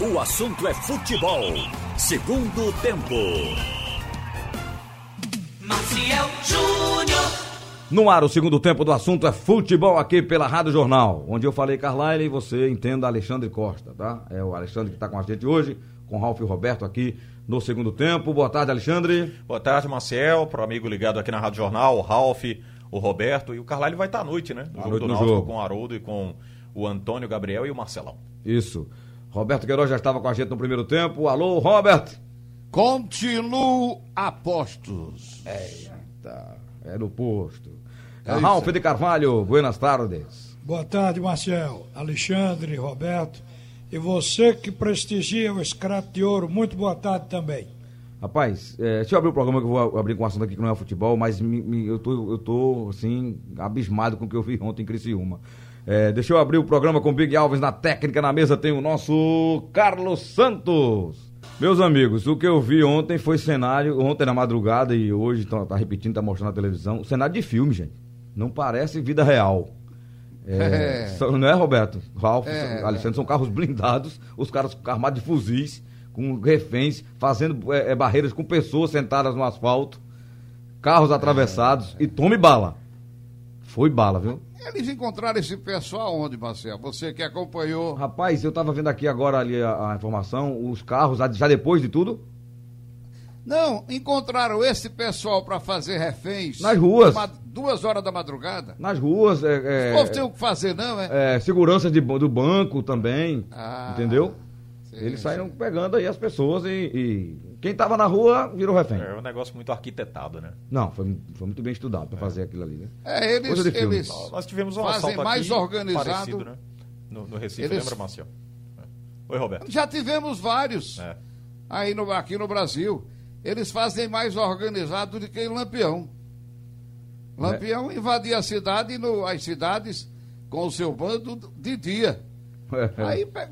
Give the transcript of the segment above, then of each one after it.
O assunto é futebol. Segundo tempo. Maciel Júnior. No ar, o segundo tempo do assunto é futebol aqui pela Rádio Jornal, onde eu falei Carlyle e você entenda Alexandre Costa, tá? É o Alexandre que está com a gente hoje, com Ralf e Roberto aqui no segundo tempo. Boa tarde, Alexandre. Boa tarde, Marcel, para o amigo ligado aqui na Rádio Jornal, o Ralf, o Roberto e o Carlyle vai estar à noite, né? No À jogo noite do no Náutico jogo. com o Haroldo e com o Antônio, o Gabriel e o Marcelão. Isso. Roberto Queiroz já estava com a gente no primeiro tempo. Alô, Robert. Continuo a postos. Tá, é no posto. É Ralf de Carvalho, buenas tardes. Boa tarde, Marcel, Alexandre, Roberto. E você que prestigia o Scrap de Ouro, muito boa tarde também. Rapaz, é, deixa eu abrir o programa que eu vou abrir com um assunto aqui que não é futebol, mas me- me- eu, tô, eu tô, assim, abismado com o que eu vi ontem em Criciúma. É, deixa eu abrir o programa com o Big Alves na técnica, na mesa tem o nosso Carlos Santos. Meus amigos, o que eu vi ontem foi cenário, ontem na madrugada e hoje tá, tá repetindo, tá mostrando na televisão, cenário de filme, gente. Não parece vida real. É, É. são- não é, Roberto? Ralf, É, Alexandre, são carros blindados, os caras armados de fuzis, com reféns, fazendo é, é, barreiras com pessoas sentadas no asfalto, carros atravessados e tome bala. Foi bala, viu? Eles encontraram esse pessoal onde, Marcel? Você que acompanhou. Rapaz, eu tava vendo aqui agora ali a, a informação, os carros, já depois de tudo, Não, encontraram esse pessoal para fazer reféns. Nas ruas. ma- Duas horas da madrugada. nas ruas, é, O é, povo tem o que fazer, não, é? é, segurança de do banco também, Ah, entendeu? Eles sim. saíram pegando aí as pessoas e, e quem tava na rua virou refém. É um negócio muito arquitetado, né? Não, foi, foi muito bem estudado pra fazer aquilo ali, né? É, eles, eles Nós tivemos um fazem mais aqui organizado. parecido, né? No, no Recife, Eles- lembra, Marcel? É. Oi, Roberto. Já tivemos vários É. aí no, aqui no Brasil. Eles fazem mais organizado do que em Lampião. Lampião invadia a cidade, e no- as cidades com o seu bando de dia. Aí, pe-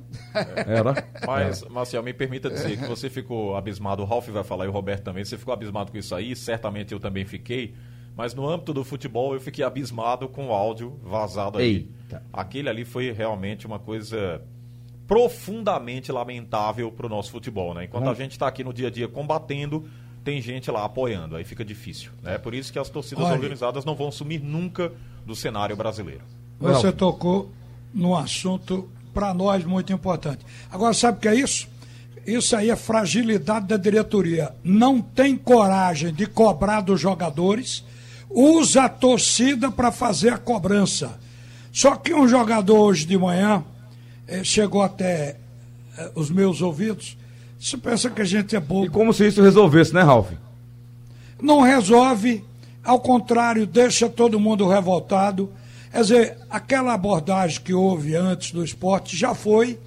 Era. Mas, Marcel, me permita dizer que você ficou abismado, o Ralf vai falar e o Roberto também, você ficou abismado com isso aí, certamente eu também fiquei, mas no âmbito do futebol eu fiquei abismado com o áudio vazado ali. Eita. Aquele ali foi realmente uma coisa profundamente lamentável para o nosso futebol, né? Enquanto a gente está aqui no dia a dia combatendo, tem gente lá apoiando, aí fica difícil, né? Por isso que as torcidas Olha. organizadas não vão sumir nunca do cenário brasileiro. Você tocou num assunto para nós muito importante. Agora, sabe o que é isso? Isso aí é fragilidade da diretoria. Não tem coragem de cobrar dos jogadores, usa a torcida para fazer a cobrança. Só que um jogador hoje de manhã eh, chegou até eh, os meus ouvidos. Você pensa que a gente é bobo. E como se isso resolvesse, né, Ralf? não resolve, ao contrário, deixa todo mundo revoltado. Quer dizer, aquela abordagem que houve antes do esporte já foi,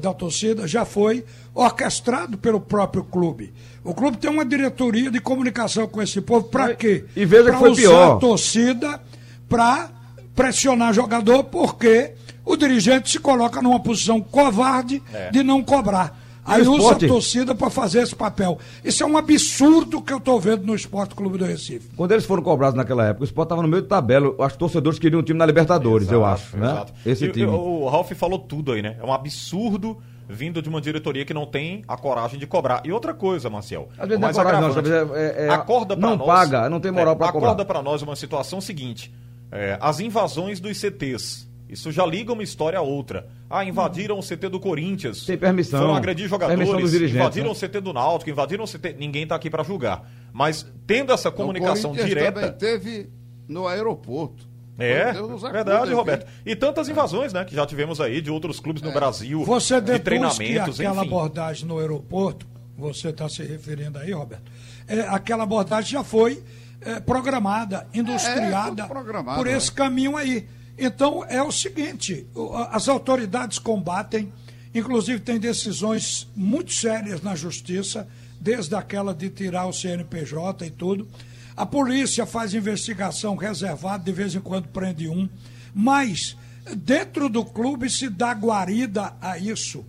da torcida, já foi orquestrado pelo próprio clube. O clube tem uma diretoria de comunicação com esse povo, para quê? e veja que Pra foi usar pior. a torcida para pressionar jogador, porque o dirigente se coloca numa posição covarde É. de não cobrar. Aí usa esporte? a torcida para fazer esse papel. Isso é um absurdo que eu estou vendo no Esporte Clube do Recife. Quando eles foram cobrados naquela época, o Sport tava no meio de tabela. Eu acho que torcedores queriam um time na Libertadores, eu Exato, acho, né? exato. Esse E- time. O Ralf falou tudo aí, né? É um absurdo vindo de uma diretoria que não tem a coragem de cobrar. E outra coisa, Marcel. Às vezes não é coragem, não, vezes é- é- acorda pra não nós, paga, não tem moral pra cobrar. Acorda pra nós uma situação seguinte. é, as invasões dos CTs. Isso já liga uma história a outra. Ah, invadiram o CT do Corinthians. Tem permissão. Foram agredir jogadores. Invadiram né? o CT do Náutico, invadiram o CT. Ninguém tá aqui pra julgar. Mas tendo essa comunicação o direta. também teve no aeroporto. É, verdade, hein? Roberto. E tantas invasões, né, que já tivemos aí de outros clubes no Brasil, Você de deduz que treinamentos, aquela enfim. abordagem no aeroporto, você está se referindo aí, Roberto, é, aquela abordagem já foi é, programada, industriada tudo programado, por né? esse caminho aí. Então é o seguinte: as autoridades combatem, inclusive tem decisões muito sérias na justiça, desde aquela de tirar o CNPJ e tudo. A polícia faz investigação reservada, de vez em quando prende um, mas dentro do clube se dá guarida a isso.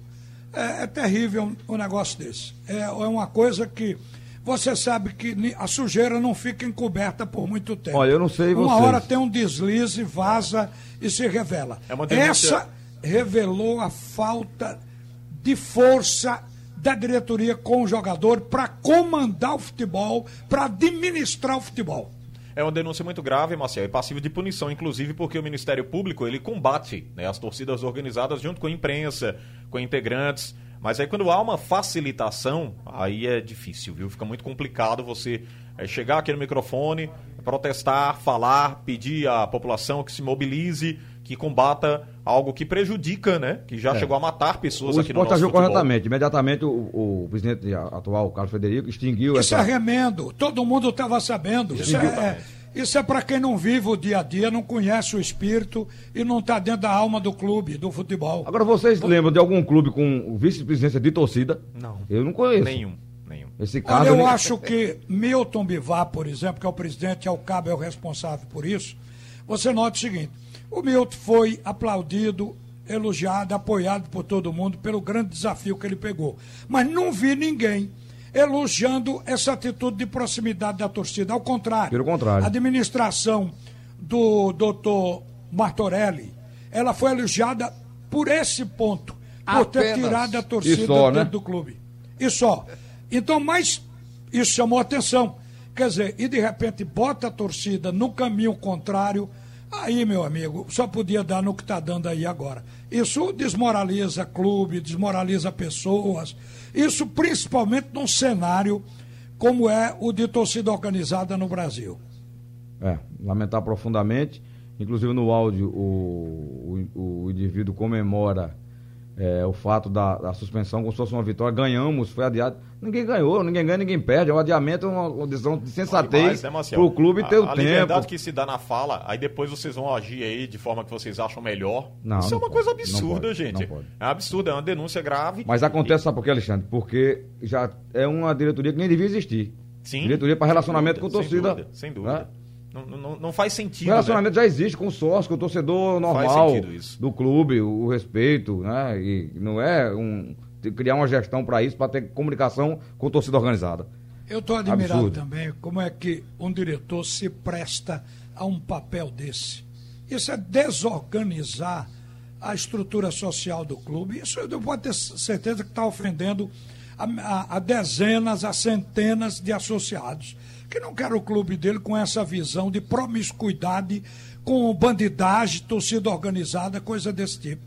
É, é terrível um, um negócio desse. É, é uma coisa que você sabe que a sujeira não fica encoberta por muito tempo. Olha, eu não sei Uma vocês. hora tem um deslize, vaza e se revela. É uma denúncia- Essa revelou a falta de força da diretoria com o jogador para comandar o futebol, para administrar o futebol. É uma denúncia muito grave, Marcel, e passivo de punição, inclusive porque o Ministério Público ele combate né, as torcidas organizadas junto com a imprensa, com integrantes. Mas aí quando há uma facilitação, aí é difícil, viu? Fica muito complicado você é, chegar aqui no microfone, protestar, falar, pedir à população que se mobilize, que combata algo que prejudica, né? Que já É. chegou a matar pessoas O aqui no esporte nosso agiu futebol. corretamente. Imediatamente o, o presidente atual, Carlos Federico, extinguiu Isso é essa. remendo, todo mundo estava sabendo. Isso é, isso é para quem não vive o dia a dia, não conhece o espírito e não está dentro da alma do clube, do futebol. Agora, vocês lembram de algum clube com vice-presidência de torcida? Não. Eu não conheço. Nenhum, nenhum. Esse caso. Olha, eu nem- acho que Milton Bivar, por exemplo, que é o presidente, é o cabo, é o responsável por isso. Você nota o seguinte: o Milton foi aplaudido, elogiado, apoiado por todo mundo pelo grande desafio que ele pegou. Mas não vi ninguém elogiando essa atitude de proximidade da torcida. Ao contrário. Pelo contrário. A administração do doutor Martorelli, ela foi elogiada por esse ponto, por ter Apenas. tirado a torcida só, dentro né? do clube. E só. Então, mas isso chamou atenção. Quer dizer, e de repente bota a torcida no caminho contrário, aí, meu amigo, só podia dar no que está dando aí agora. Isso desmoraliza clube, desmoraliza pessoas. Isso principalmente num cenário como é o de torcida organizada no Brasil. É, lamentar profundamente. Inclusive no áudio o, o, o indivíduo comemora é, o fato da, da suspensão como se fosse uma vitória. Ganhamos, foi adiado. Ninguém ganhou, ninguém ganha, ninguém perde. O adiamento é uma, decisão de sensatez né, para o clube ter a, o a tempo. liberdade que se dá na fala, aí depois vocês vão agir aí de forma que vocês acham melhor. Não, Isso é não uma pode, coisa absurda, pode, gente. É absurdo, é uma denúncia grave. Mas acontece, sabe por quê, Alexandre? Porque já é uma diretoria que nem devia existir. Sim. Diretoria para relacionamento sem com dúvida, torcida. Sem dúvida. Sem né? Não, não, não faz sentido. O relacionamento né? já existe com o sócio, com o torcedor normal do clube, o, o respeito, né? E não é um, criar uma gestão para isso, para ter comunicação com a torcida organizada. Eu estou admirado Absurdo. também como é que um diretor se presta a um papel desse. Isso é desorganizar a estrutura social do clube. Isso eu posso ter certeza que está ofendendo a, a- a dezenas, a centenas de associados que não querem o clube dele com essa visão de promiscuidade, com bandidagem, torcida organizada, coisa desse tipo.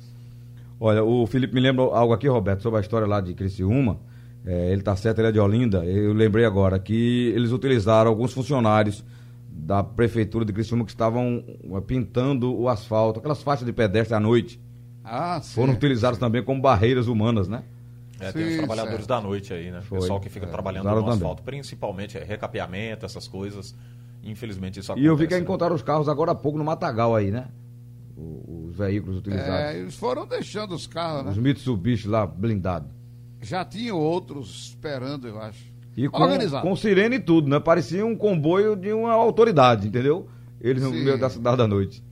Olha, o Felipe me lembra algo aqui, Roberto, sobre a história lá de Criciúma. É, ele tá certo, ele é de Olinda. Eu lembrei agora que eles utilizaram alguns funcionários da prefeitura de Criciúma que estavam eh, pintando o asfalto, aquelas faixas de pedestre à noite. Ah, sim. Foram utilizados também como barreiras humanas, né? É, tem os trabalhadores certo. da noite aí, né? Foi. Pessoal que fica É, trabalhando no também. asfalto, principalmente é, recapeamento, essas coisas. Infelizmente isso E eu vi que acontece, né? encontraram os carros agora há pouco no Matagal aí, né? O- Os veículos utilizados. É, eles foram deixando os carros, Os né? Mitsubishi lá, blindados. Já tinham outros esperando, eu acho. E com, Organizado. com sirene e tudo, né? Parecia um comboio de uma autoridade, entendeu? Eles no Sim. meio da cidade da noite.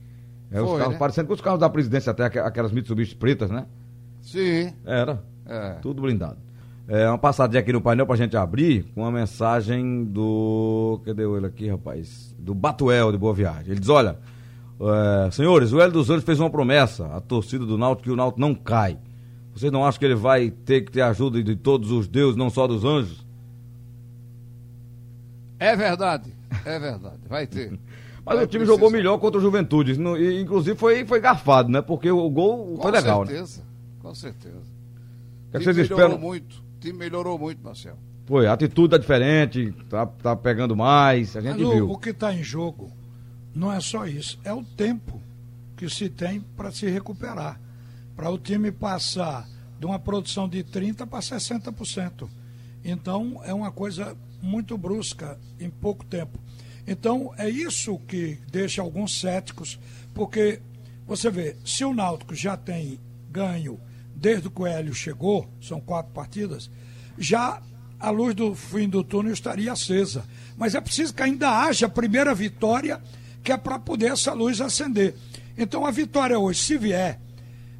É, os Foi, carros, né? parecendo com os carros da presidência, até aqu- aquelas Mitsubishi pretas, né? Sim. Era. É. Tudo blindado. É, uma passadinha aqui no painel pra gente abrir com uma mensagem do. Cadê ele aqui, rapaz? Do Batuel de Boa Viagem. Ele diz: olha, é, senhores, o Hélio dos Anjos fez uma promessa à torcida do Náutico que o Náutico não cai. Vocês não acham que ele vai ter que ter ajuda de todos os deuses, não só dos anjos? É verdade. É verdade. Vai ter. Mas Vai o time precisar. jogou melhor contra o Juventude. No- e, inclusive foi, foi garfado, né? Porque o gol Com foi legal, né? certeza. Com certeza. O que, é que time vocês melhorou esperam? muito. O time melhorou muito, Marcelo. Foi, a atitude tá diferente, tá, tá pegando mais, a gente Mas o, viu. o que está em jogo não é só isso, é o tempo que se tem para se recuperar. Para o time passar de uma produção de 30% para 60%. Então é uma coisa muito brusca em pouco tempo. Então é isso que deixa alguns céticos, porque você vê, se o Náutico já tem ganho desde que o Hélio chegou, são quatro partidas, já a luz do fim do túnel estaria acesa. Mas é preciso que ainda haja a primeira vitória, que é para poder essa luz acender. Então a vitória hoje, se vier,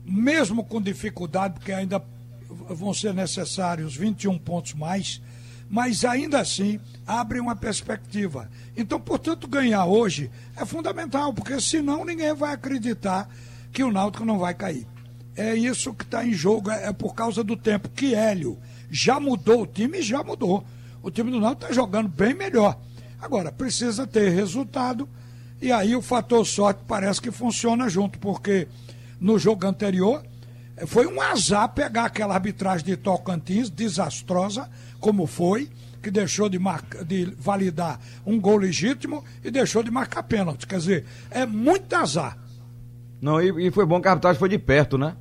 mesmo com dificuldade, porque ainda vão ser necessários 21 pontos mais, mas ainda assim abre uma perspectiva. Então, portanto, ganhar hoje é fundamental, porque senão ninguém vai acreditar que o Náutico não vai cair. É isso que está em jogo, é, por causa do tempo. Que Hélio já mudou o time, já mudou. O time do Náutico está jogando bem melhor. Agora, precisa ter resultado, e aí o fator sorte parece que funciona junto, porque no jogo anterior eh, foi um azar pegar aquela arbitragem de Tocantins, desastrosa, como foi, que deixou de, marca, de validar um gol legítimo e deixou de marcar pênalti. Quer dizer, é muito azar. Não, e, e foi bom que a arbitragem foi de perto, né?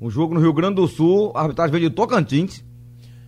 Um jogo no Rio Grande do Sul, a arbitragem veio de Tocantins.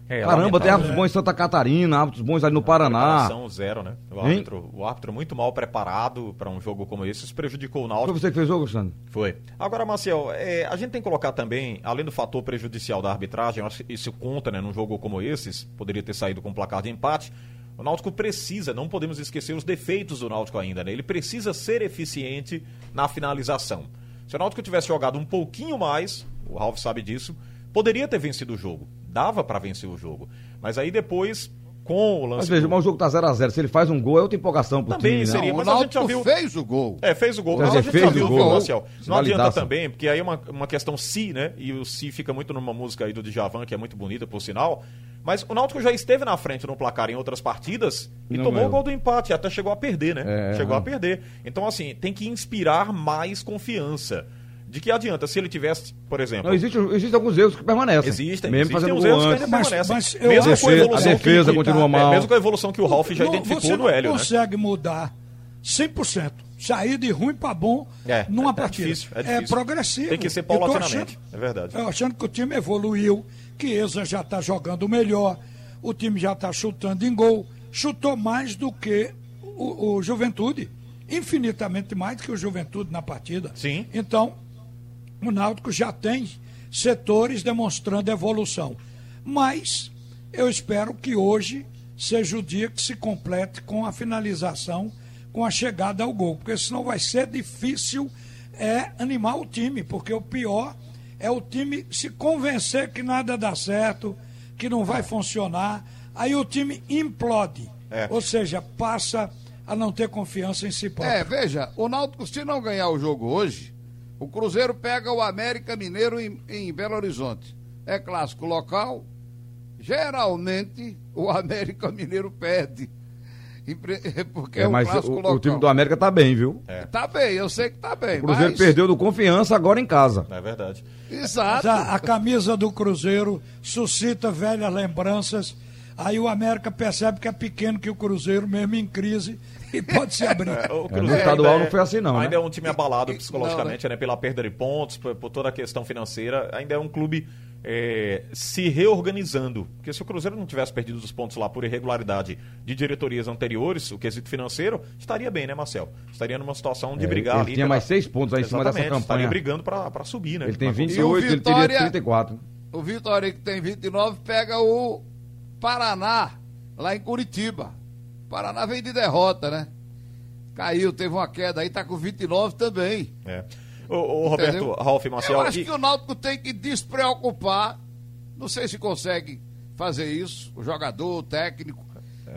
É, Caramba, tem árbitros bons em Santa Catarina, árbitros bons ali no Paraná. Zero, né? O árbitro, o árbitro muito mal preparado para um jogo como esse, isso prejudicou o Náutico. Foi você que fez o jogo, Sandro? Foi. Agora, Marcel, é, a gente tem que colocar também, além do fator prejudicial da arbitragem, acho que isso conta, né? Num jogo como esse, poderia ter saído com um placar de empate. O Náutico precisa, não podemos esquecer os defeitos do Náutico ainda, né? Ele precisa ser eficiente na finalização. Se o Náutico tivesse jogado um pouquinho mais, o Ralf sabe disso, poderia ter vencido o jogo. Dava para vencer o jogo. Mas aí depois, com o lance. Mas veja, do... o jogo tá 0x0. Se ele faz um gol, é outra empolgação pro Também time. seria, não, mas o a gente já viu. fez o gol. É, fez o gol. Mas mas a gente fez já o viu, gol. viu, Marcel? Não adianta também, porque aí é uma, uma questão si, né? E o si fica muito numa música aí do Djavan, que é muito bonita, por sinal. Mas o Náutico já esteve na frente no placar em outras partidas e Não tomou ganhou. o gol do empate, até chegou a perder, né? É, chegou é. a perder. Então, assim, tem que inspirar mais confiança. De que adianta se ele tivesse, por exemplo. Não, existe, existem alguns erros que permanecem. Existem, Mesmo existem gol erros que antes. ainda Mas- permanecem. mas eu mesmo acho- a defesa que, continua é, mal. mesmo com a evolução que o Ralf já Não, identificou você no não Hélio, né? consegue mudar 100%. Sair de ruim para bom É, numa é partida. difícil, é difícil. progressivo. Tem que ser paulatinamente, achando- é verdade. Eu achando que o time evoluiu, que Eza já está jogando melhor, o time já está chutando em gol, chutou mais do que o, o Juventude, infinitamente mais do que o Juventude na partida. Sim. Então, o Náutico já tem setores demonstrando evolução. Mas eu espero que hoje seja o dia que se complete com a finalização, com a chegada ao gol, porque senão vai ser difícil é animar o time, porque o pior é o time se convencer que nada dá certo, que não vai funcionar, aí o time implode. É. Ou seja, passa a não ter confiança em si próprio. É, veja, o Náutico, se não ganhar o jogo hoje, o Cruzeiro pega o América Mineiro em, em Belo Horizonte. É clássico local. Geralmente, o América Mineiro perde. Porque é, É, um mas clássico o, local. o time do América tá bem, viu? Tá bem, eu sei que tá bem. O Cruzeiro mas... perdeu do confiança agora em casa. É verdade. Exato. A, a camisa do Cruzeiro suscita velhas lembranças. Aí o América percebe que é pequeno que o Cruzeiro, mesmo em crise, e pode se abrir. O É, no estadual não foi assim, não, Ainda né? é um time abalado E- psicologicamente, né? Pela perda de pontos, por, por toda a questão financeira. Ainda é um clube é, se reorganizando. Porque se o Cruzeiro não tivesse perdido os pontos lá por irregularidade de diretorias anteriores, o quesito financeiro, estaria bem, né, Marcel? Estaria numa situação de É, brigar ele ali. tinha mais seis pontos aí em cima dessa Exatamente, Estaria campanha. brigando pra, pra subir, né? Ele tem Mas- 28, ele teria Vitória- 34. O Vitória, que tem 29, pega o Paraná, lá em Curitiba. Paraná vem de derrota, né? Caiu, teve uma queda aí, tá com 29 também. É. Ô, ô, Roberto? Ralf Marcel. Eu acho e- que o Náutico tem que despreocupar. Não sei se consegue fazer isso, o jogador, o técnico,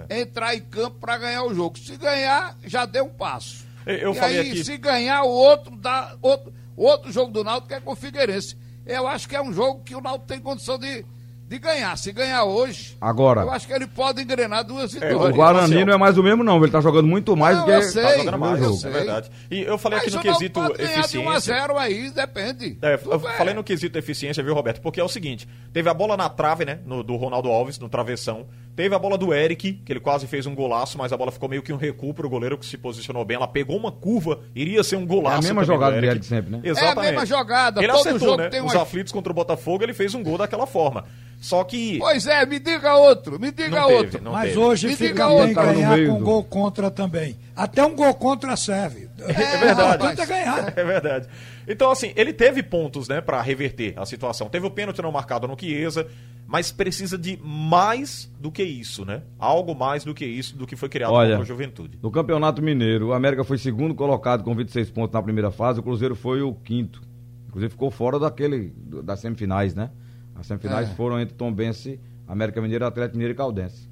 É. entrar em campo para ganhar o jogo. Se ganhar, já deu um passo. Eu- eu e falei aí, aqui- se ganhar o outro, dá outro, outro jogo do Náutico é com o Figueirense. Eu acho que é um jogo que o Náutico tem condição de, de ganhar. Se ganhar hoje, Agora. eu acho que ele pode engrenar duas É, O vitórias. Guarani não é mais o mesmo, não. Ele tá jogando muito mais Não, do que. eu sei. Tá jogando mais, eu é sei. verdade. E eu falei Mas aqui no quesito pode ganhar de 1 a eficiência. 0 aí, depende. É, eu bem. falei no quesito eficiência, viu, Roberto? Porque é o seguinte: teve a bola na trave, né? no- do Ronaldo Alves, no travessão. Teve a bola do Eric, que ele quase fez um golaço, mas a bola ficou meio que um recuo pro goleiro que se posicionou bem. Ela pegou uma curva, iria ser um golaço. É a mesma jogada do do Eric sempre, né? Exatamente. É a mesma jogada, Ele todo acertou, jogo né? tem Os uma- aflitos contra o Botafogo, ele fez um gol daquela forma. Só que. Pois é, me diga outro, me diga Não teve, outro. não Mas teve. hoje Me fica bem ganhar meio com do- gol contra também. Até um gol contra serve. É verdade. É ganhar. É verdade. Então, assim, ele teve pontos, né, pra reverter a situação. Teve o pênalti não marcado no Chiesa, mas precisa de mais do que isso, né? Algo mais do que isso, do que foi criado Olha, contra a Juventude. No Campeonato Mineiro, o América foi segundo colocado com 26 pontos na primeira fase, o Cruzeiro foi o quinto. Inclusive ficou fora daquele das semifinais, né? As semifinais É. foram entre Tombense, América Mineiro, Atlético Mineiro e Caldense.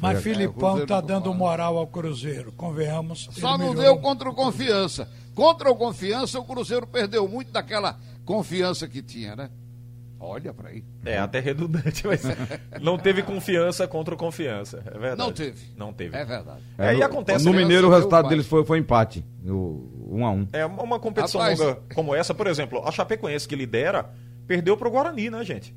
Mas É, o Filipão tá dando moral ao Cruzeiro, convenhamos. Só ele não deu contra o Confiança. Contra o Confiança, o Cruzeiro perdeu muito daquela confiança que tinha, né? Olha pra aí. É, até redundante, mas não teve confiança contra o confiança. É verdade. Não teve. Não teve. É verdade. É, e no- acontece, No? Mineiro o resultado deles foi, foi empate. O 1 a 1 É uma uma competição Rapaz, longa como essa, por exemplo, a Chapecoense que lidera, perdeu pro Guarani, né, gente?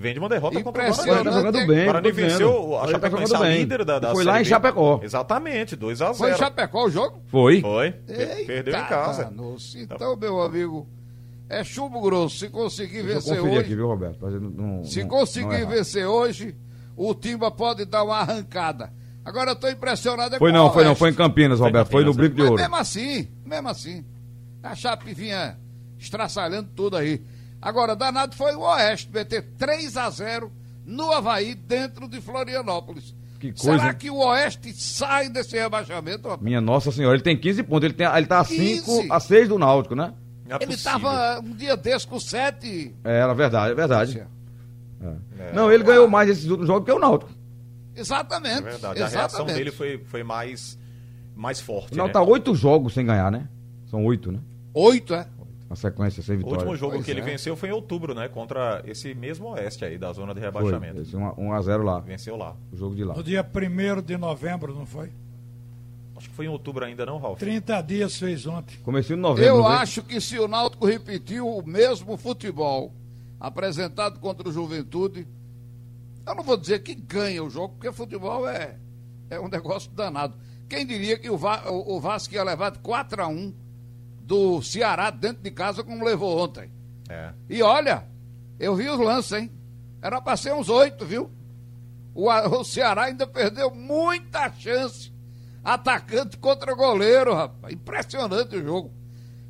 Vem de uma derrota contra o Impressionante. tá Guarani. jogando O bem. O Guarani venceu a tá Chapecoense, jogando a bem. líder da, da Foi lá em. Chapecó. Exatamente, 2 a 0 Foi em Chapecó o jogo? Foi. Foi. Per- Perdeu em Eita, casa. danos. Então, meu amigo, é chumbo grosso. Se conseguir Deixa eu vencer hoje, aqui, viu, Roberto? Não- se não- conseguir não errar. vencer hoje, o Timba pode dar uma arrancada. Agora eu tô impressionado é Foi não, foi não, foi em Campinas, Roberto. Foi no Brinco de Ouro. mesmo assim, mesmo assim, a Chape vinha estraçalhando tudo aí. Agora, danado foi o Oeste, meter 3 a 0 no Havaí, dentro de Florianópolis. Que coisa, Será hein? que o Oeste sai desse rebaixamento? rapaz? Minha Nossa Senhora, ele tem 15 pontos. Ele, tem, ele tá a 5 15. a 6 do Náutico, né? É Ele possível. estava um dia desse com 7. É, era verdade, é verdade. É. É. Não, ele ganhou mais esses últimos jogos que o Náutico. Exatamente. É verdade. A reação exatamente. dele foi, foi mais, mais forte. O Náutico né? tá 8 jogos sem ganhar, né? São 8, né? Oito, é? A sequência sem O vitória. último jogo Pois que ele é. venceu foi em outubro, né? Contra esse mesmo Oeste aí, da zona de Foi. rebaixamento. Esse 1 a 0 lá. Venceu lá. O jogo de lá. No dia 1 de novembro, não foi? Acho que foi em outubro ainda, não, Ralf? 30 dias fez ontem. Comecinho de novembro. Eu não foi? acho que se o Náutico repetiu o mesmo futebol apresentado contra o Juventude, eu não vou dizer que ganha o jogo, porque futebol é, é um negócio danado. Quem diria que o, Va- o- o Vasco ia levar de 4 a 1 do Ceará dentro de casa como levou ontem? É. E olha, eu vi os lances, hein? Era pra ser uns oito, viu? O, o Ceará ainda perdeu muita chance atacante contra goleiro, rapaz. Impressionante o jogo.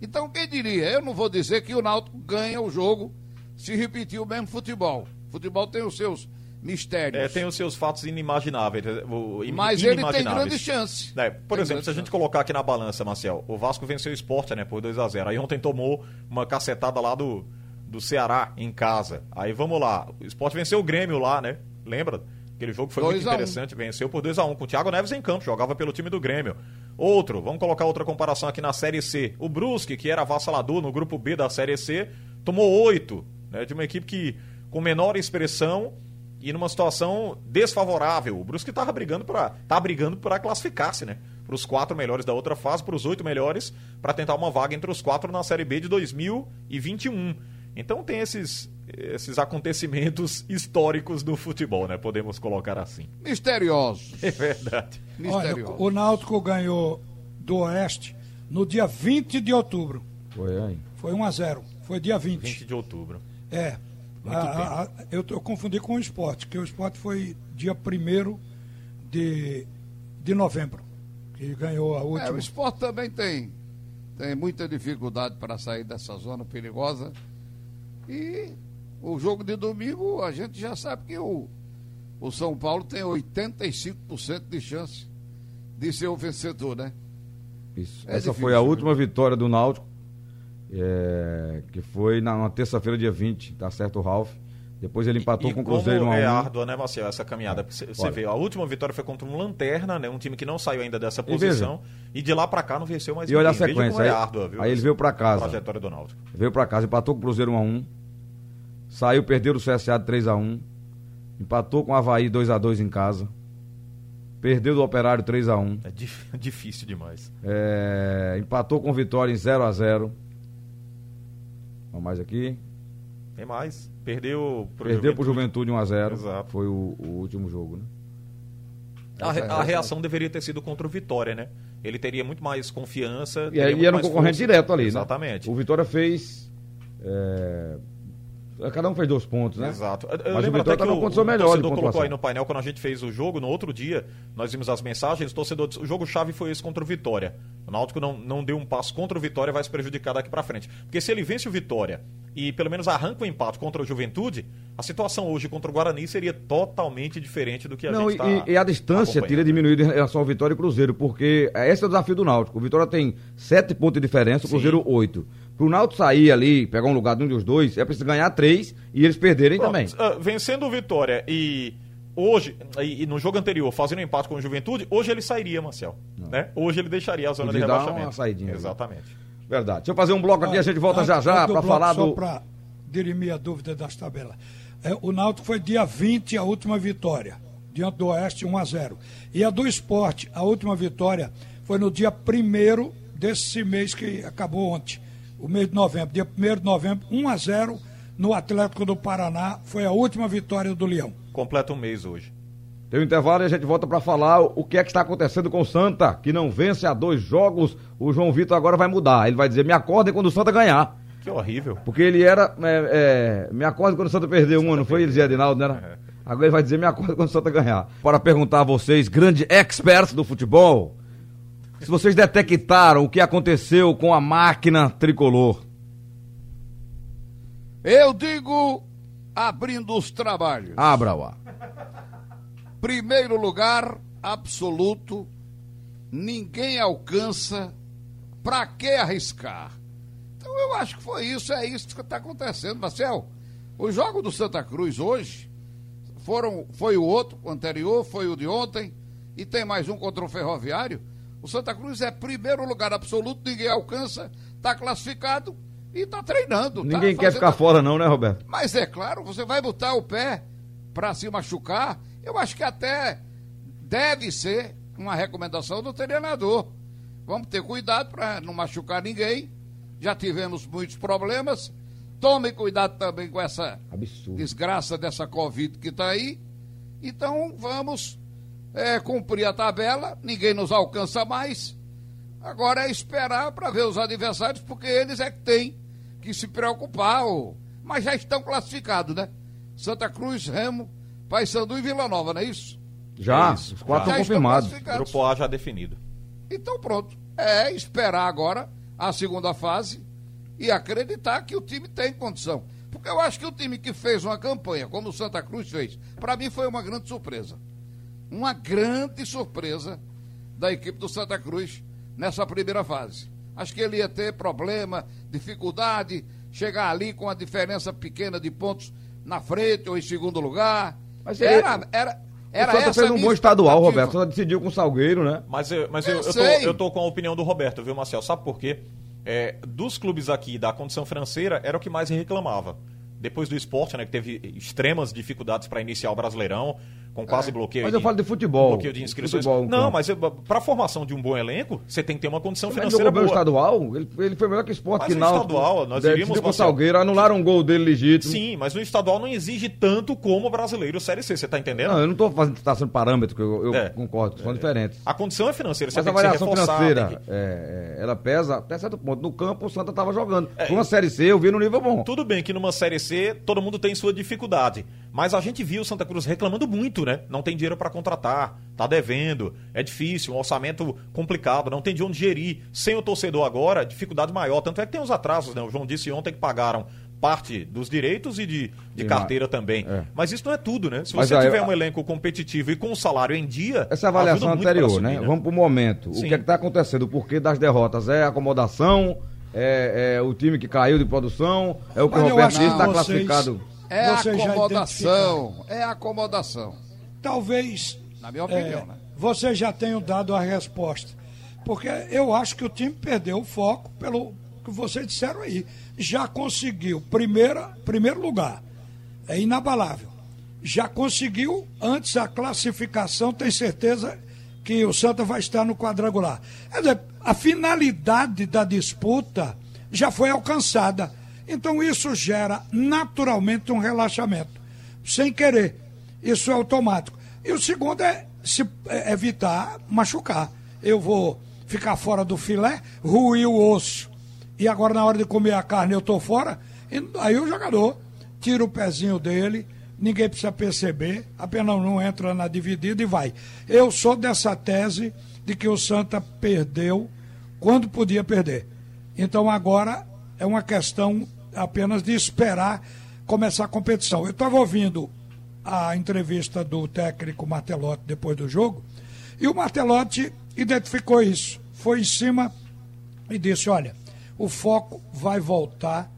Então, quem diria? Eu não vou dizer que o Náutico ganha o jogo se repetir o mesmo futebol. Futebol tem os seus mistérios. É, tem os seus fatos inimagináveis. o- in- Mas ele tem grande chance. É, por Tem exemplo, se a gente chance. colocar aqui na balança, Marcel, o Vasco venceu o Sport, né, por 2 a 0 Aí ontem tomou uma cacetada lá do, do Ceará, em casa. Aí vamos lá, o Sport venceu o Grêmio lá, né? Lembra? Aquele jogo foi muito 2 a 1. interessante, venceu por 2 a 1 com o Thiago Neves em campo, jogava pelo time do Grêmio. Outro, vamos colocar outra comparação aqui na Série C. O Brusque, que era avassalador no grupo B da Série C, tomou 8, né, de uma equipe que com menor expressão e numa situação desfavorável. O Brusque estava brigando para tá brigando para classificar-se, né? Para os quatro melhores da outra fase, para os oito melhores, para tentar uma vaga entre os quatro na Série B de 2021. Então tem esses esses acontecimentos históricos do futebol, né? Podemos colocar assim. Misteriosos. É verdade. Olha, Misteriosos. o Náutico ganhou do Oeste no dia 20 de outubro. Foi aí. Foi 1 a 0 Foi dia 20. 20 de outubro. É. Muito A- a- a- eu, eu confundi com o esporte, que o esporte foi dia 1 de, de novembro, que ganhou a É, última. o esporte também tem, tem muita dificuldade para sair dessa zona perigosa. E o jogo de domingo, a gente já sabe que o, o São Paulo tem 85% de chance de ser o vencedor, né? Isso. É Essa difícil, foi a viu? última vitória do Náutico, é, que foi na, na terça-feira, dia 20, tá certo, o Ralf. Depois ele empatou E com o Cruzeiro 1 como a 1 é árdua, né, Marcelo, essa caminhada. Você Olha. vê, a última vitória foi contra um Lanterna, né, um time que não saiu ainda dessa E posição, e, de lá pra cá não venceu mais E olha a sequência. é Aí, árdua, viu? aí ele veio pra casa. trajetória do Náutico. Veio pra casa, empatou com o Cruzeiro 1 a 1 Saiu, perdeu o CSA de 3 a 1 Empatou com o Havaí 2 a 2 em casa. Perdeu do Operário 3 a 1 É dif- difícil demais. É, empatou com o Vitória em 0 a 0 Vamos mais aqui. Tem mais. Perdeu pro Perdeu pro Juventude. Juventude 1 a 0 Exato. Foi o, o último jogo, né? A, re- a essa- reação deveria ter sido contra o Vitória, né? Ele teria muito mais confiança. E, aí era um concorrente força. direto ali, né? Exatamente. O Vitória fez. é, Cada um fez dois pontos, né? Exato. Eu- Mas o lembro Vitória até tá que numa o, condição o melhor de torcedor colocou aí no painel quando a gente fez o jogo, no outro dia, nós vimos as mensagens, o torcedor disse, o jogo-chave foi esse contra o Vitória. O Náutico não, não deu um passo contra o Vitória vai se prejudicar daqui pra frente. Porque se ele vence o Vitória e pelo menos arranca o empate contra o Juventude, a situação hoje contra o Guarani seria totalmente diferente do que a Não, gente e, está e a distância teria diminuído em relação ao Vitória e Cruzeiro, porque esse é o desafio do Náutico. O Vitória tem sete pontos de diferença, o Cruzeiro oito. Pro Náutico sair ali, pegar um lugar de um dos dois, é preciso ganhar três e eles perderem Pronto, também. ah, vencendo o Vitória e hoje, e, e no jogo anterior, fazendo um empate com o Juventude, hoje ele sairia, Marcel. Né? Hoje ele deixaria a zona Podia de dar rebaixamento. uma saidinha. Exatamente. Verdade. Deixa eu fazer um bloco aqui, a gente volta Ah, já já para falar só do. para dirimir a dúvida das tabelas. É, o Náutico foi dia 20 a última vitória, diante do Oeste 1 a 0 E a do Esporte, a última vitória, foi no dia 1 desse mês que acabou ontem, o mês de novembro. Dia 1 de novembro, 1 a 0 no Atlético do Paraná, foi a última vitória do Leão. Completa um mês hoje. Tem um intervalo e a gente volta para falar o que é que está acontecendo com o Santa, que não vence há dois jogos. O João Vitor agora vai mudar. Ele vai dizer: me acordem quando o Santa ganhar. Que horrível. Porque ele era. é, é, me acordem quando o Santa perdeu uma, não foi? Ele dizia Adinaldo, né? Agora ele vai dizer: me acordem quando o Santa ganhar. Para perguntar a vocês, grande experts do futebol, se vocês detectaram o que aconteceu com a máquina tricolor. Eu digo, abrindo os trabalhos. Abra lá. Primeiro lugar, absoluto, ninguém alcança. Pra que arriscar? Então eu acho que foi isso, é isso que está acontecendo, Marcel. O jogo do Santa Cruz hoje foram, foi o outro, o anterior, foi o de ontem, e tem mais um contra o Ferroviário. O Santa Cruz é primeiro lugar absoluto, ninguém alcança, está classificado e está treinando. tá Ninguém quer fazendo ficar fora, não, né, Roberto? mas é claro, você vai botar o pé para se machucar. Eu acho que até deve ser uma recomendação do treinador. Vamos ter cuidado para não machucar ninguém. Já tivemos muitos problemas. Tome cuidado também com essa Absurdo. desgraça dessa Covid que está aí. Então vamos é, cumprir a tabela. Ninguém nos alcança mais. Agora é esperar para ver os adversários, porque eles é que têm que se preocupar. ô. Mas já estão classificados, né? Santa Cruz, Remo, Paysandu e Vila Nova, não é isso? Já, Isso, os quatro já estão confirmados. Grupo A já definido. Então pronto. É esperar agora a segunda fase e acreditar que o time tem condição. Porque eu acho que o time que fez uma campanha, como o Santa Cruz fez, para mim foi uma grande surpresa. Uma grande surpresa da equipe do Santa Cruz nessa primeira fase. Acho que ele ia ter problema, dificuldade, chegar ali com a diferença pequena de pontos na frente ou em segundo lugar. Mas ele- era, era, era o Santa fez um bom estadual. Roberto. Santa decidiu com o Salgueiro, né? Mas, eu, mas eu, Eu eu, tô, eu tô com a opinião do Roberto, viu, Marcel? Sabe por quê? É, dos clubes aqui da condição financeira, era o que mais reclamava. Depois do esporte, né, que teve extremas dificuldades para iniciar o Brasileirão, com quase bloqueio. É. Mas eu falo de futebol. Bloqueio de inscrições. Futebol, Não, então. mas para a formação de um bom elenco, você tem que ter uma condição Ele financeira o boa. estadual, ele, ele foi melhor que o esporte Mas que Náutico. estadual, nós Decidiu iríamos, o Marcelo. Salgueiro, anularam um gol dele legítimo. Sim, mas no estadual não exige tanto como o brasileiro Série C, você tá entendendo? Não, eu não estou fazendo traçando parâmetro, que eu, eu É. concordo, são diferentes. A condição é financeira, você Mas a tem que se avaliação reforçar. financeira, que- é, é, ela pesa até certo ponto. No campo, o Santa estava jogando. É, uma Série C, eu vi no nível bom. Tudo bem que numa Série C todo mundo tem sua dificuldade, mas a gente viu o Santa Cruz reclamando muito, né? Não tem dinheiro para contratar, tá devendo, é difícil, um orçamento complicado, não tem de onde gerir. Sem o torcedor agora, dificuldade maior. Tanto é que tem os atrasos, né? O João disse ontem que pagaram parte dos direitos e de, de carteira também. é. Mas isso não é tudo, né? Se Mas você aí, tiver um elenco competitivo e com o salário em dia. Essa avaliação muito pra anterior, subir, né? Vamos pro momento. O Sim. que é que está acontecendo? O porquê das derrotas? É acomodação? É, é o time que caiu de produção? É o que Mas o eu Roberto acho disse, que está vocês- classificado? É acomodação. É acomodação. Talvez Na minha opinião, é, né? vocês já tenham dado a resposta. Porque eu acho que o time perdeu o foco pelo que vocês disseram aí. Já conseguiu primeira, primeiro lugar. É inabalável. Já conseguiu, antes a classificação, tem certeza que o Santa vai estar no quadrangular. Quer dizer, a finalidade da disputa já foi alcançada. Então isso gera naturalmente um relaxamento. Sem querer. Isso é automático. E o segundo é se é, evitar machucar. Eu vou ficar fora do filé, ruir o osso. E agora na hora de comer a carne eu estou fora. Aí o jogador tira o pezinho dele, ninguém precisa perceber, apenas não entra na dividida e vai. Eu sou dessa tese de que o Santa perdeu quando podia perder. Então agora é uma questão apenas de esperar começar a competição. Eu estava ouvindo a entrevista do técnico Martelotti depois do jogo, e o Martelotti identificou isso. Foi em cima e disse: olha, o foco vai voltar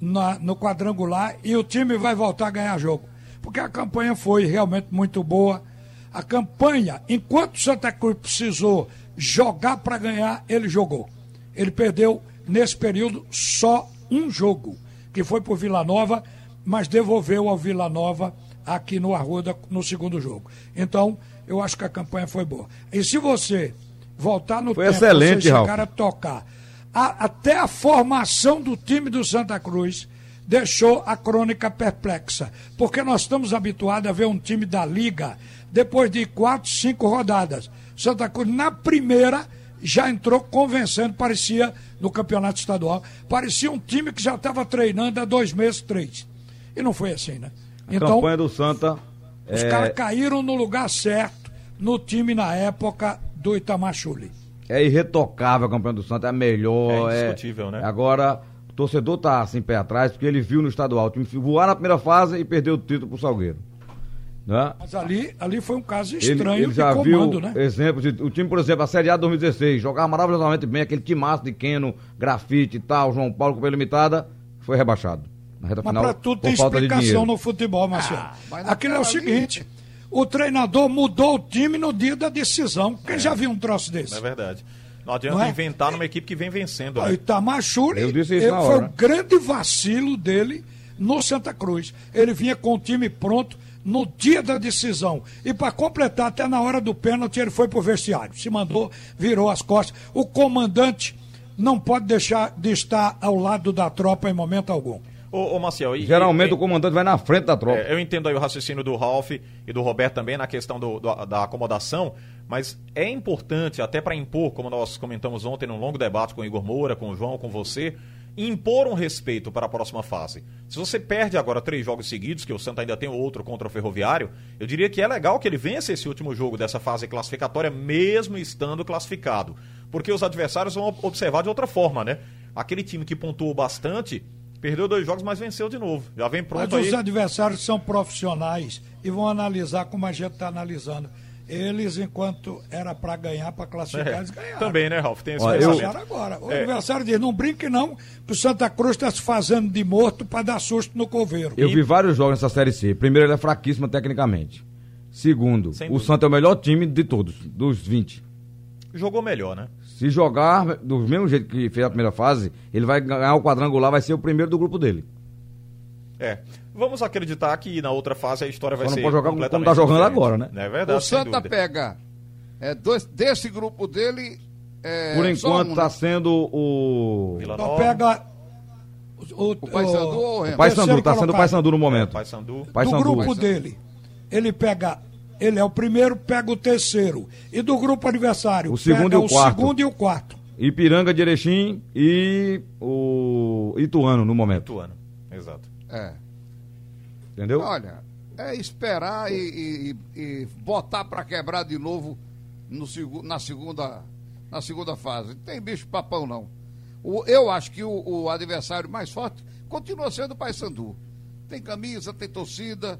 na- no quadrangular e o time vai voltar a ganhar jogo. Porque a campanha foi realmente muito boa. A campanha, enquanto o Santa Cruz precisou jogar para ganhar, ele jogou. Ele perdeu nesse período, só um jogo, que foi por Vila Nova, mas devolveu ao Vila Nova aqui no Arruda no segundo jogo. Então, eu acho que a campanha foi boa. E se você voltar no Foi tempo, excelente, você chegar a tocar, a- até a formação do time do Santa Cruz deixou a crônica perplexa, porque nós estamos habituados a ver um time da Liga depois de quatro, cinco rodadas. Santa Cruz, na primeira, já entrou convencendo, parecia, no campeonato estadual, parecia um time que já estava treinando há dois meses, três. E não foi assim, né? A campanha do Santa. Os é, caras caíram no lugar certo, no time na época do Itamachule. É irretocável a campanha do Santa, é a melhor. É indiscutível, né? Agora, o torcedor tá assim, pé atrás, porque ele viu no estadual o time voar na primeira fase e perdeu o título pro Salgueiro. Né? Mas ali, ali foi um caso Ele, estranho ele já de viu comando, né? exemplos de o time, por exemplo, a Série A 2016, jogava maravilhosamente bem, aquele timaço de Keno, Grafite e tal, João Paulo com limitada, foi rebaixado. Na reta Mas final, para tudo por tem falta de explicação dinheiro. no futebol, Marcelo. mas Aquilo é o seguinte: o treinador mudou o time no dia da decisão. Quem já viu um troço desse? É verdade. Não adianta Não é? inventar numa equipe que vem vencendo. O Né? Itamachule Eu disse isso eh, na foi hora. um grande vacilo dele no Santa Cruz. Ele vinha com o time pronto no dia da decisão. E para completar, até na hora do pênalti, ele foi pro vestiário. Se mandou, virou as costas. O comandante não pode deixar de estar ao lado da tropa em momento algum. Ô, ô Marcel, e, Geralmente e- o comandante vai na frente da tropa. É, eu entendo aí o raciocínio do Ralph e do Roberto também na questão do- do- da acomodação, mas é importante, até para impor, como nós comentamos ontem num longo debate com o Igor Moura, com o João, com você, impor um respeito para a próxima fase. Se você perde agora três jogos seguidos, que o Santa ainda tem outro contra o Ferroviário, eu diria que é legal que ele vença esse último jogo dessa fase classificatória, mesmo estando classificado. Porque os adversários vão observar de outra forma, né? Aquele time que pontuou bastante. Perdeu dois jogos, mas venceu de novo. Já vem Mas pronto aí. os adversários são profissionais e vão analisar como a gente está analisando. Eles, enquanto era para ganhar, para classificar, É, eles ganharam. Também, né, Ralf? Tem esse Ó, eu- agora. O É. adversário diz, não brinque não, que o Santa Cruz está se fazendo de morto para dar susto no coveiro. Eu vi vários jogos nessa Série C. Primeiro, ele é fraquíssimo tecnicamente. Segundo, Sem o dúvida. Santa é o melhor time de todos, dos 20. Jogou melhor, né? Se jogar do mesmo jeito que fez a primeira fase, ele vai ganhar o quadrangular, vai ser o primeiro do grupo dele. É. Vamos acreditar que na outra fase a história vai Só não ser. pode jogar como completamente tá jogando diferente. agora, né? É verdade. o Santa pega é, dois, desse grupo dele. É, Por enquanto um, está né? sendo o. Vila Nova, pega o, O Paysandu ou o O? Paysandu, está sendo o. Paysandu no momento. Paysandu. do Paysandu. grupo Paysandu. dele. Ele pega, ele é o primeiro, pega o terceiro. E do grupo adversário, O segundo pega e o quarto. segundo e o quarto. Ipiranga de Erechim e o Ituano no momento. Ituano. Exato. É. Entendeu? Olha, é esperar e, e- e botar para quebrar de novo no, na, segunda, na segunda fase. Não tem bicho papão, não. O- eu acho que o, o adversário mais forte continua sendo o Paysandu. Tem camisa, tem torcida.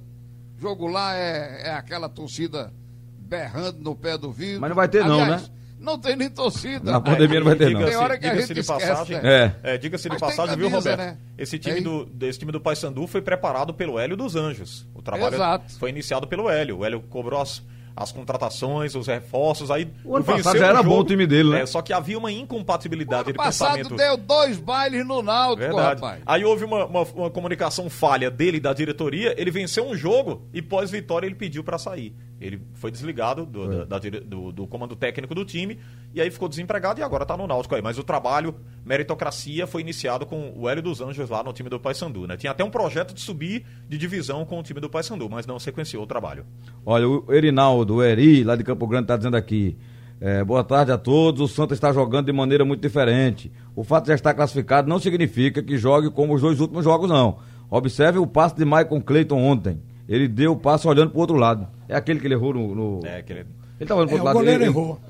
Jogo lá é, é aquela torcida berrando no pé do vidro. Mas não vai ter não, Aliás, né? Não tem nem torcida. Na pandemia não vai ter, não. Tem hora que a Diga-se gente de passagem. né? É. É, diga-se de passagem, viu, Roberto? né? Esse time, do, esse time do Paysandu foi preparado pelo Hélio dos Anjos. O trabalho Exato. foi iniciado pelo Hélio. O Hélio cobrou as, as contratações, os reforços. Aí O ano passado já era jogo. bom o time dele, né? É, só que havia uma incompatibilidade Ano de passado pensamento. deu dois bailes no Náutico, Verdade. rapaz. Aí houve uma, uma- uma comunicação falha dele da diretoria. Ele venceu um jogo e pós-vitória ele pediu pra sair. Ele foi desligado do, da- da do- do comando técnico do time e aí ficou desempregado e agora tá no Náutico aí. Mas o trabalho, meritocracia, foi iniciado com o Hélio dos Anjos lá no time do Paysandu, né? Tinha até um projeto de subir de divisão com o time do Paysandu, mas não sequenciou o trabalho. Olha, o Erinaldo, o Eri, lá de Campo Grande, está dizendo aqui. é, boa tarde a todos. O Santa está jogando de maneira muito diferente. O fato de já estar classificado não significa que jogue como os dois últimos jogos, não. Observe o passe de Michael Clayton ontem. Ele deu o passe olhando para o outro lado. É aquele que ele errou no. no- É, aquele... Ele estava olhando É, para o outro lado. goleiro ele- errou.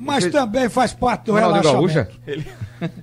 Mas Ele- também faz parte do relaxamento. Ele...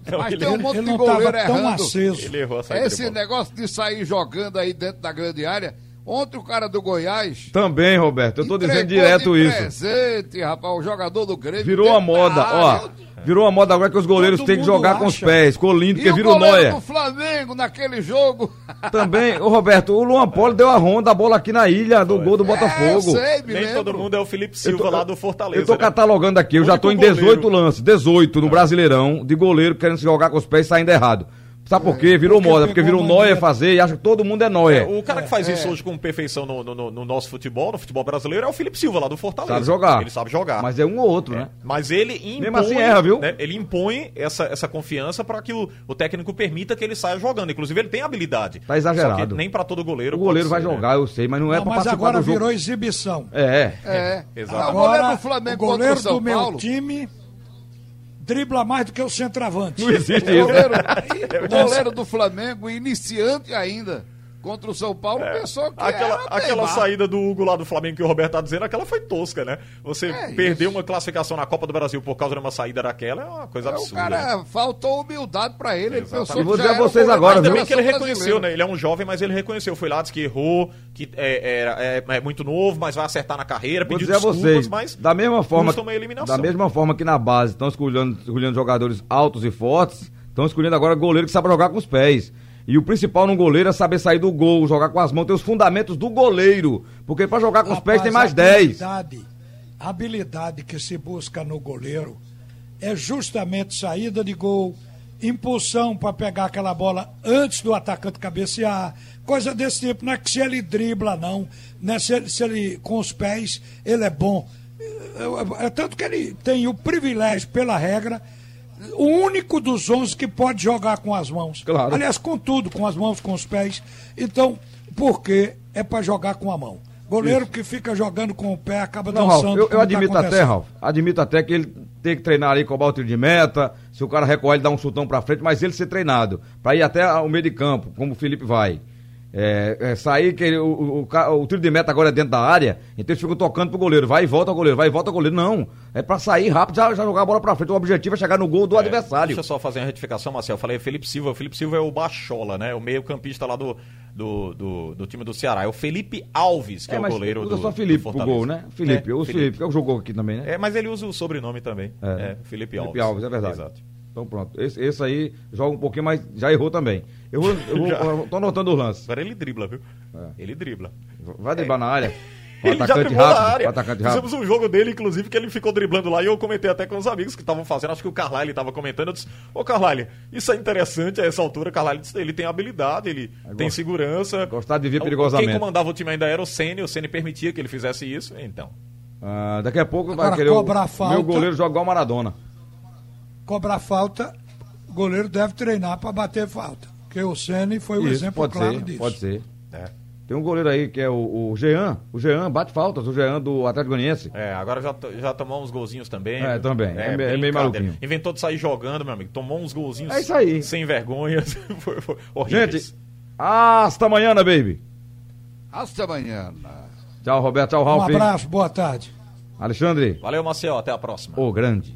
Não, Mas ele... tem um monte Ele de goleiro tão errando. aceso. ele errou a saída de Esse negócio de sair jogando aí dentro da grande área. Ontem o cara do Goiás. Também, Roberto. Eu estou dizendo direto de isso. Presente, rapaz, o jogador do Grêmio. Virou a moda. Ó. Virou uma moda agora que os goleiros têm que jogar com os acha. pés. Ficou lindo, porque o virou goleiro noia. do Flamengo naquele jogo. Também, ô Roberto, o Luan Polo deu a ronda, a bola aqui na ilha do gol do É, eu Botafogo. sei, me Nem lembro. todo mundo é o Felipe Silva tô- lá do Fortaleza. Eu tô né? catalogando aqui, eu O já tô em único 18 goleiro. lances, 18 no Brasileirão, de goleiro querendo se jogar com os pés e saindo errado. Sabe por quê? Virou porque moda, porque virou a noia fazer e acha que todo mundo é noia. O cara que faz isso hoje com perfeição no, no- no- no nosso futebol, no futebol brasileiro, é o Felipe Silva lá do Fortaleza. Sabe jogar. Ele sabe jogar. Mas é um ou outro, né? Mas ele impõe, Mesmo assim erra, viu? né, ele impõe essa, essa confiança para que o, o técnico permita que ele saia jogando. Inclusive, ele tem habilidade. Tá exagerado. Só que nem para todo goleiro. O goleiro vai ser, jogar, eu sei, mas não é Não, pra mas participar agora do jogo. virou exibição. É. É. Exato. O goleiro Agora, do Flamengo o goleiro contra o São do meu time dribla mais do que o centroavante. Não existe O isso. goleiro, o goleiro do Flamengo, iniciante ainda, contra o São Paulo, pensou que É. Aquela, era aquela Neymar. saída do Hugo lá do Flamengo que o Roberto tá dizendo, aquela foi tosca, né? Você É perdeu isso. uma classificação na Copa do Brasil por causa de uma saída daquela é uma coisa É, O absurda. né? cara faltou humildade pra ele. Ele pensou E vou que dizer a o vocês agora, viu? Também que ele reconheceu, né? Ele é um jovem, mas ele reconheceu. Foi lá, disse que errou, que é, era- é- é muito novo, mas vai acertar na carreira, Vou pediu dizer a desculpas, vocês, mas da mesma forma, custa uma eliminação. da mesma forma que na base estão escolhendo, escolhendo jogadores altos e fortes, estão escolhendo agora goleiro que sabe jogar com os pés. E o principal no goleiro é saber sair do gol, jogar com as mãos, ter os fundamentos do goleiro. Porque pra jogar com os pés tem mais a 10. habilidade, a habilidade que se busca no goleiro é justamente saída de gol, impulsão para pegar aquela bola antes do atacante cabecear, coisa desse tipo. Não é que se ele dribla, não. não é se, ele, se ele, com os pés, ele é bom. É, é tanto que ele tem o privilégio, pela regra, o único dos 11 que pode jogar com as mãos. Claro. Aliás, com tudo, com as mãos, com os pés. Então, por quê? É para jogar com a mão. Goleiro que fica jogando com o pé acaba Não, Ralf, dançando. eu, eu como tá admito até, acontecendo. Ralf, admito até que ele tem que treinar ali, cobrar o tiro de meta, se o cara recuar, ele dá um chutão pra frente, mas ele ser treinado, pra ir até o meio de campo, como o Felipe vai. É, é, sair, que o, o, o o tiro de meta agora é dentro da área, então eles ficam tocando pro goleiro, vai e volta ao goleiro, vai e volta ao goleiro. Não, é pra sair rápido, já, já jogar a bola pra frente. O objetivo é chegar no gol do É, adversário. Deixa eu só fazer uma retificação, Marcel. Eu falei Felipe Silva. O Felipe Silva é o Bachola, né? O meio-campista lá do, do, do, do time do Ceará. É o Felipe Alves, que é, É, o goleiro usa do. só Felipe do pro gol, né? Felipe, É, o Felipe, que é o jogou aqui também, né? É, mas ele usa o sobrenome também. É. É, Felipe Alves. Felipe Alves, é verdade. Exato. Então pronto, esse, esse aí joga um pouquinho, mas já errou também. Eu, vou, eu vou, eu tô anotando o lance. Agora ele dribla, viu? É. Ele dribla. Vai driblar na área. O Ele já driblou na rápido, área. o atacante rápido. Fizemos um jogo dele, inclusive, que ele ficou driblando lá e eu comentei até com os amigos que estavam fazendo. Acho que o Carlyle estava comentando. Eu disse: Ô Carlyle, isso é interessante a essa altura. Carlyle disse, ele tem habilidade, ele tem gost- segurança. gostar de ver O- perigosamente. Quem comandava o time ainda era o Ceni. O Ceni permitia que ele fizesse isso. Então. Ah, daqui a pouco vai Agora querer o meu goleiro jogar igual o Maradona. Cobrar falta, o goleiro deve treinar para bater falta. Porque o Ceni foi o Isso, exemplo pode claro ser, disso. pode ser. É. Tem um goleiro aí que é o, o Jean. O Jean bate faltas, o Jean do Atlético Goianiense. É, agora já, já tomou uns golzinhos também. É, também. É é bem meio brincadeira. maluquinho. Inventou de sair jogando, meu amigo. Tomou uns golzinhos É isso aí. sem vergonha. foi, foi horríveis. Gente, hasta amanhã, baby. Hasta amanhã. Tchau, Roberto. Tchau, Um Ralf. abraço, boa tarde. Alexandre, Valeu, Marcel. Até a próxima. o grande.